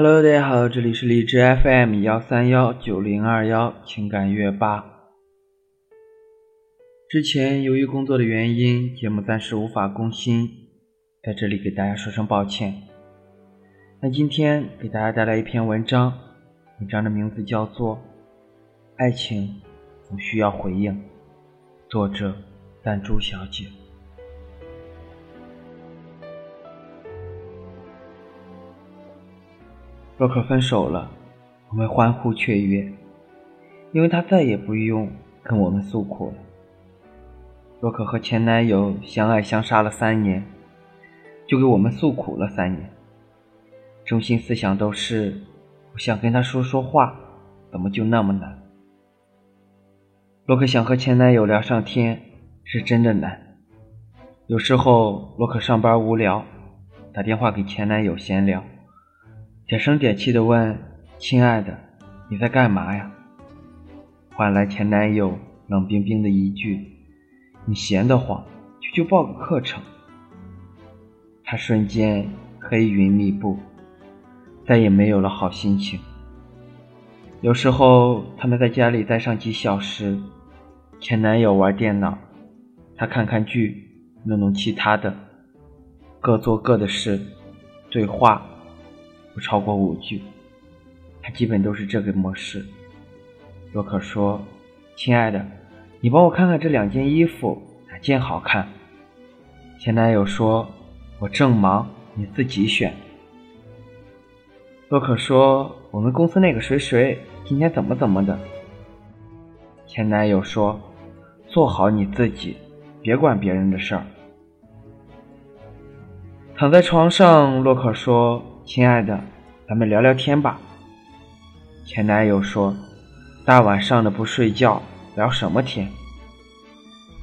Hello，大家好，这里是荔枝 FM 幺三幺九零二幺情感乐吧。之前由于工作的原因，节目暂时无法更新，在这里给大家说声抱歉。那今天给大家带来一篇文章，文章的名字叫做《爱情总需要回应》，作者弹珠小姐。洛克分手了，我们欢呼雀跃，因为他再也不用跟我们诉苦了。洛克和前男友相爱相杀了三年，就给我们诉苦了三年，中心思想都是我想跟他说说话，怎么就那么难？洛克想和前男友聊上天，是真的难。有时候洛克上班无聊，打电话给前男友闲聊。嗲声嗲气的问：“亲爱的，你在干嘛呀？”换来前男友冷冰冰的一句：“你闲得慌，就去报个课程。”他瞬间黑云密布，再也没有了好心情。有时候他们在家里待上几小时，前男友玩电脑，他看看剧，弄弄其他的，各做各的事，对话。不超过五句，他基本都是这个模式。洛克说：“亲爱的，你帮我看看这两件衣服哪件好看。”前男友说：“我正忙，你自己选。”洛克说：“我们公司那个谁谁今天怎么怎么的。”前男友说：“做好你自己，别管别人的事儿。”躺在床上，洛克说。亲爱的，咱们聊聊天吧。前男友说：“大晚上的不睡觉，聊什么天？”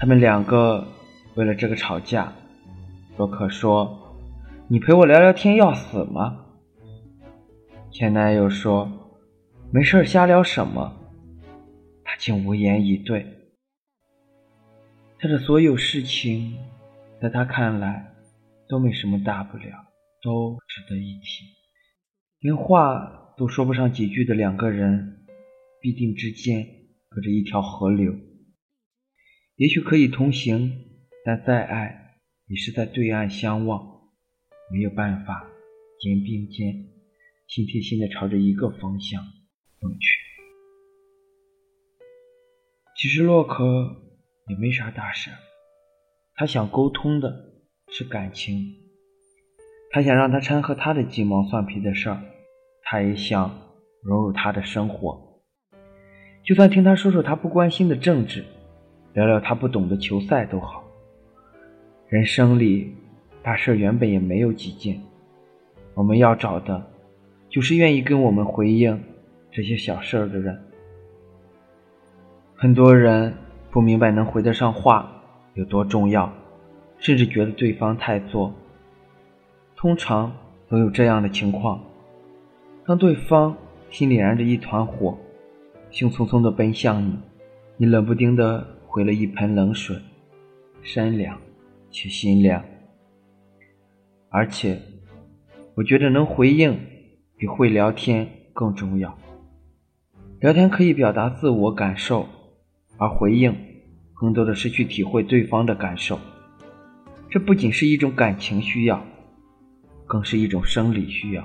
他们两个为了这个吵架。洛克说：“你陪我聊聊天要死吗？”前男友说：“没事瞎聊什么？”他竟无言以对。他的所有事情，在他看来都没什么大不了。都值得一提，连话都说不上几句的两个人，必定之间隔着一条河流。也许可以同行，但再爱也是在对岸相望，没有办法肩并肩、心贴心的朝着一个方向走去。其实洛克也没啥大事，他想沟通的是感情。他想让他掺和他的鸡毛蒜皮的事儿，他也想融入他的生活。就算听他说说他不关心的政治，聊聊他不懂的球赛都好。人生里大事原本也没有几件，我们要找的，就是愿意跟我们回应这些小事儿的人。很多人不明白能回得上话有多重要，甚至觉得对方太作。通常都有这样的情况：当对方心里燃着一团火，兴冲冲地奔向你，你冷不丁地回了一盆冷水，山凉且心凉。而且，我觉得能回应比会聊天更重要。聊天可以表达自我感受，而回应更多的是去体会对方的感受。这不仅是一种感情需要。更是一种生理需要。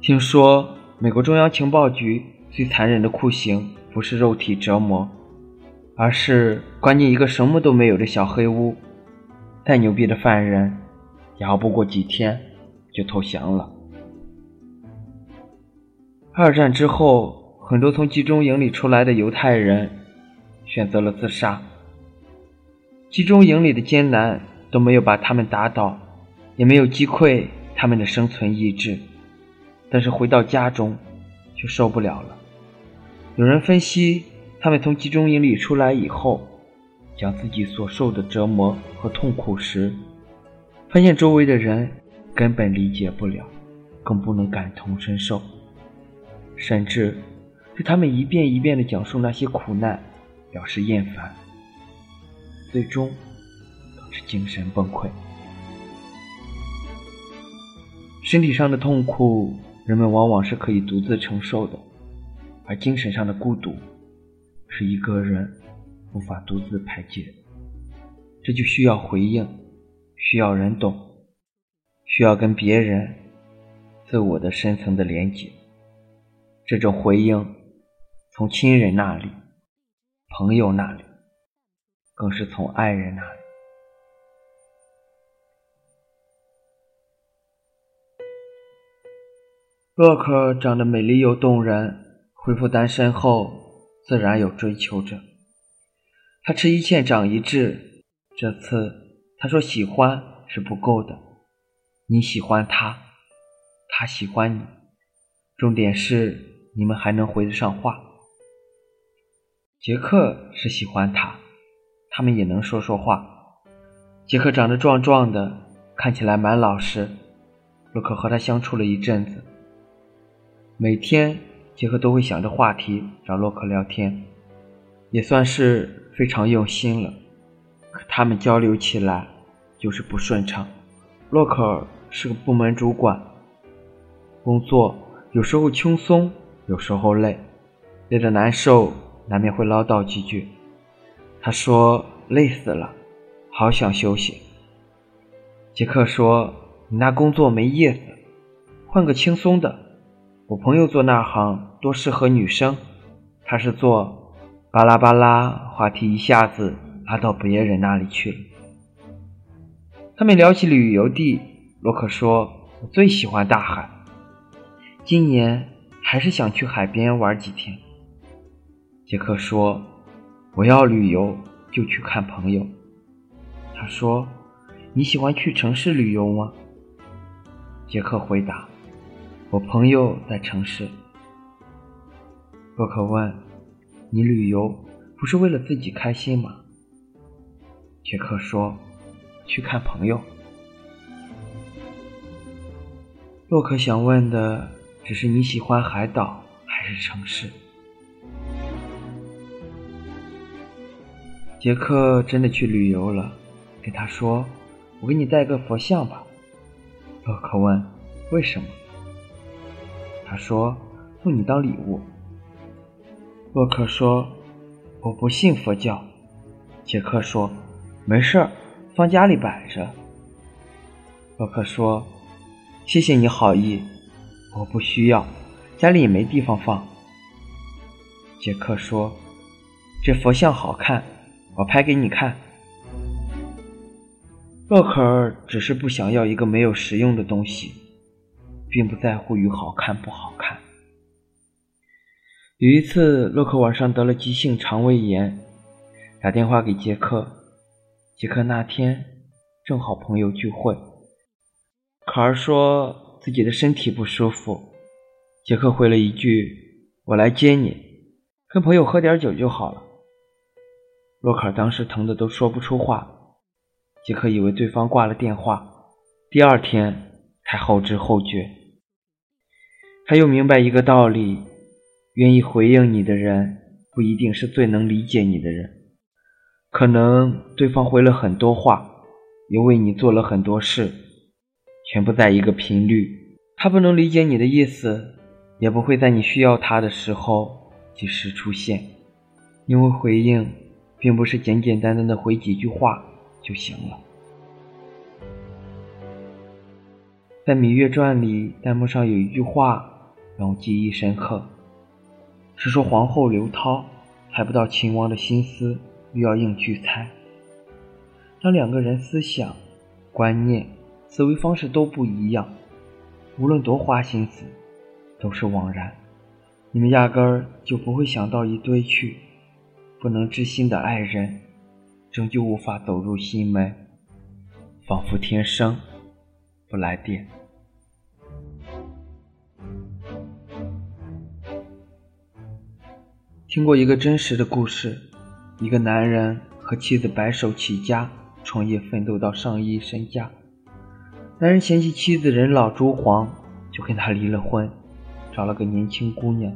听说美国中央情报局最残忍的酷刑不是肉体折磨，而是关进一个什么都没有的小黑屋。再牛逼的犯人，也熬不过几天就投降了。二战之后，很多从集中营里出来的犹太人选择了自杀。集中营里的艰难都没有把他们打倒。也没有击溃他们的生存意志，但是回到家中却受不了了。有人分析，他们从集中营里出来以后，讲自己所受的折磨和痛苦时，发现周围的人根本理解不了，更不能感同身受，甚至对他们一遍一遍地讲述那些苦难表示厌烦，最终导致精神崩溃。身体上的痛苦，人们往往是可以独自承受的，而精神上的孤独，是一个人无法独自排解。这就需要回应，需要人懂，需要跟别人自我的深层的连接。这种回应，从亲人那里、朋友那里，更是从爱人那里。洛克长得美丽又动人，恢复单身后自然有追求者。他吃一堑长一智，这次他说喜欢是不够的，你喜欢他，他喜欢你，重点是你们还能回得上话。杰克是喜欢他，他们也能说说话。杰克长得壮壮的，看起来蛮老实。洛克和他相处了一阵子。每天，杰克都会想着话题找洛克聊天，也算是非常用心了。可他们交流起来就是不顺畅。洛克是个部门主管，工作有时候轻松，有时候累，累得难受，难免会唠叨几句。他说累死了，好想休息。杰克说：“你那工作没意思，换个轻松的。”我朋友做那行多适合女生，他是做巴拉巴拉，话题一下子拉到别人那里去了。他们聊起旅游地，洛克说：“我最喜欢大海，今年还是想去海边玩几天。”杰克说：“我要旅游就去看朋友。”他说：“你喜欢去城市旅游吗？”杰克回答。我朋友在城市。洛克问：“你旅游不是为了自己开心吗？”杰克说：“去看朋友。”洛克想问的只是你喜欢海岛还是城市。杰克真的去旅游了，给他说：“我给你带个佛像吧。”洛克问：“为什么？”说：“送你当礼物。”洛克说：“我不信佛教。”杰克说：“没事儿，放家里摆着。”洛克说：“谢谢你好意，我不需要，家里也没地方放。”杰克说：“这佛像好看，我拍给你看。”洛克尔只是不想要一个没有实用的东西。并不在乎于好看不好看。有一次，洛克晚上得了急性肠胃炎，打电话给杰克。杰克那天正好朋友聚会，可儿说自己的身体不舒服。杰克回了一句：“我来接你，跟朋友喝点酒就好了。”洛克当时疼得都说不出话。杰克以为对方挂了电话，第二天才后知后觉。他又明白一个道理：愿意回应你的人，不一定是最能理解你的人。可能对方回了很多话，也为你做了很多事，全不在一个频率。他不能理解你的意思，也不会在你需要他的时候及时出现。因为回应，并不是简简单单的回几句话就行了。在《芈月传》里，弹幕上有一句话。让我记忆深刻，是说皇后刘涛猜不到秦王的心思，又要硬去猜。当两个人思想、观念、思维方式都不一样，无论多花心思，都是枉然。你们压根儿就不会想到一堆去。不能知心的爱人，终究无法走入心门，仿佛天生不来电。听过一个真实的故事，一个男人和妻子白手起家创业，奋斗到上亿身家。男人嫌弃妻子人老珠黄，就跟他离了婚，找了个年轻姑娘。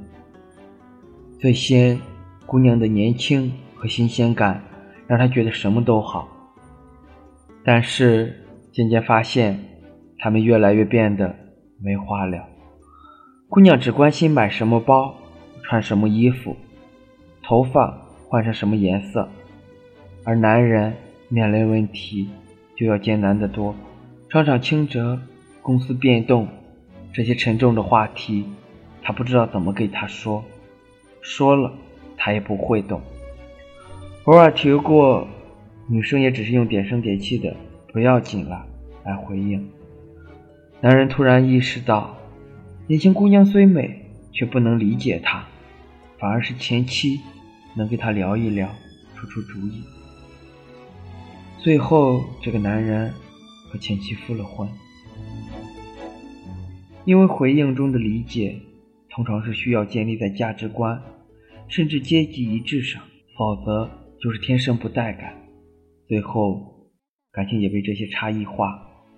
最先，姑娘的年轻和新鲜感让他觉得什么都好。但是渐渐发现，他们越来越变得没话聊。姑娘只关心买什么包、穿什么衣服、头发换成什么颜色，而男人面临问题就要艰难得多。商场清折、公司变动，这些沉重的话题，他不知道怎么给他说，说了他也不会懂。偶尔提过，女生也只是用点声点气的“不要紧了”来回应。男人突然意识到，年轻姑娘虽美，却不能理解他，反而是前妻能跟他聊一聊，出出主意。最后，这个男人和前妻复了婚，因为回应中的理解，通常是需要建立在价值观甚至阶级一致上，否则。就是天生不带感，最后感情也被这些差异化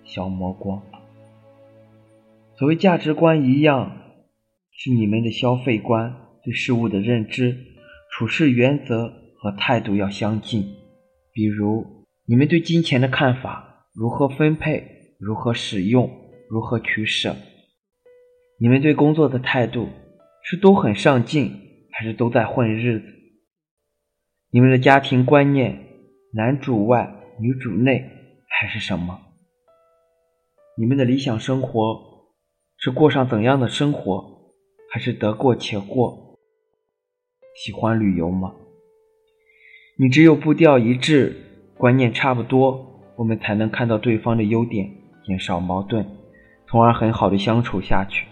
消磨光了。所谓价值观一样，是你们的消费观、对事物的认知、处事原则和态度要相近。比如，你们对金钱的看法，如何分配、如何使用、如何取舍；你们对工作的态度，是都很上进，还是都在混日子？你们的家庭观念，男主外女主内还是什么？你们的理想生活是过上怎样的生活，还是得过且过？喜欢旅游吗？你只有步调一致，观念差不多，我们才能看到对方的优点，减少矛盾，从而很好的相处下去。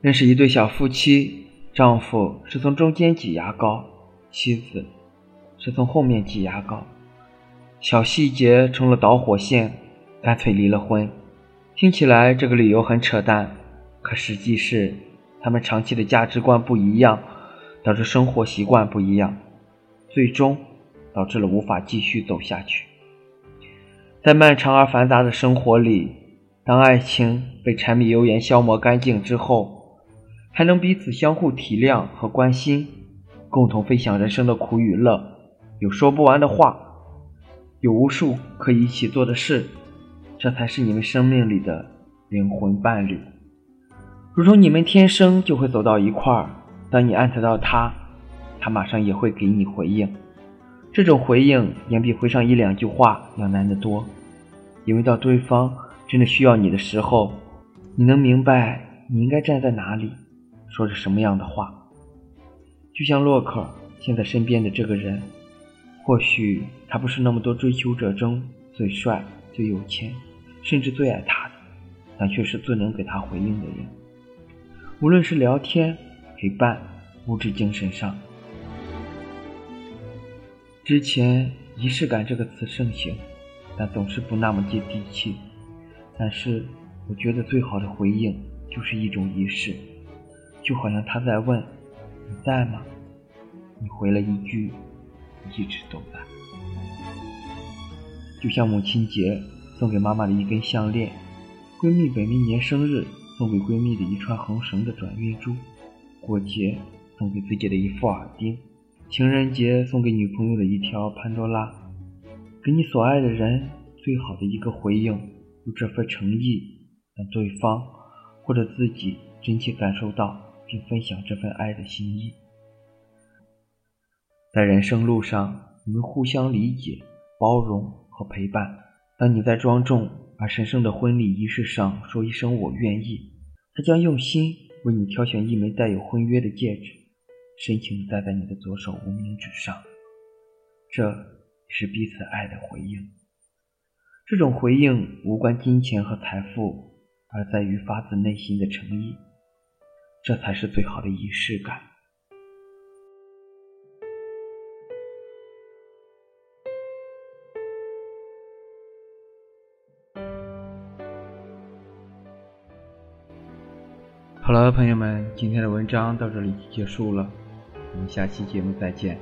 认识一对小夫妻。丈夫是从中间挤牙膏，妻子是从后面挤牙膏，小细节成了导火线，干脆离了婚。听起来这个理由很扯淡，可实际是他们长期的价值观不一样，导致生活习惯不一样，最终导致了无法继续走下去。在漫长而繁杂的生活里，当爱情被柴米油盐消磨干净之后。还能彼此相互体谅和关心，共同分享人生的苦与乐，有说不完的话，有无数可以一起做的事，这才是你们生命里的灵魂伴侣。如同你们天生就会走到一块儿，当你艾特到他，他马上也会给你回应。这种回应远比回上一两句话要难得多，因为到对方真的需要你的时候，你能明白你应该站在哪里。说着什么样的话？就像洛克现在身边的这个人，或许他不是那么多追求者中最帅、最有钱，甚至最爱他的，但却是最能给他回应的人。无论是聊天、陪伴、物质、精神上。之前“仪式感”这个词盛行，但总是不那么接地气。但是我觉得最好的回应就是一种仪式。就好像他在问：“你在吗？”你回了一句：“一直都在。”就像母亲节送给妈妈的一根项链，闺蜜本命年生日送给闺蜜的一串红绳的转运珠，过节送给自己的一副耳钉，情人节送给女朋友的一条潘多拉，给你所爱的人最好的一个回应，用这份诚意，让对方或者自己真切感受到。并分享这份爱的心意，在人生路上，你们互相理解、包容和陪伴。当你在庄重而神圣的婚礼仪式上说一声“我愿意”，他将用心为你挑选一枚带有婚约的戒指，深情戴在你的左手无名指上。这是彼此爱的回应。这种回应无关金钱和财富，而在于发自内心的诚意。这才是最好的仪式感。好了，朋友们，今天的文章到这里就结束了，我们下期节目再见。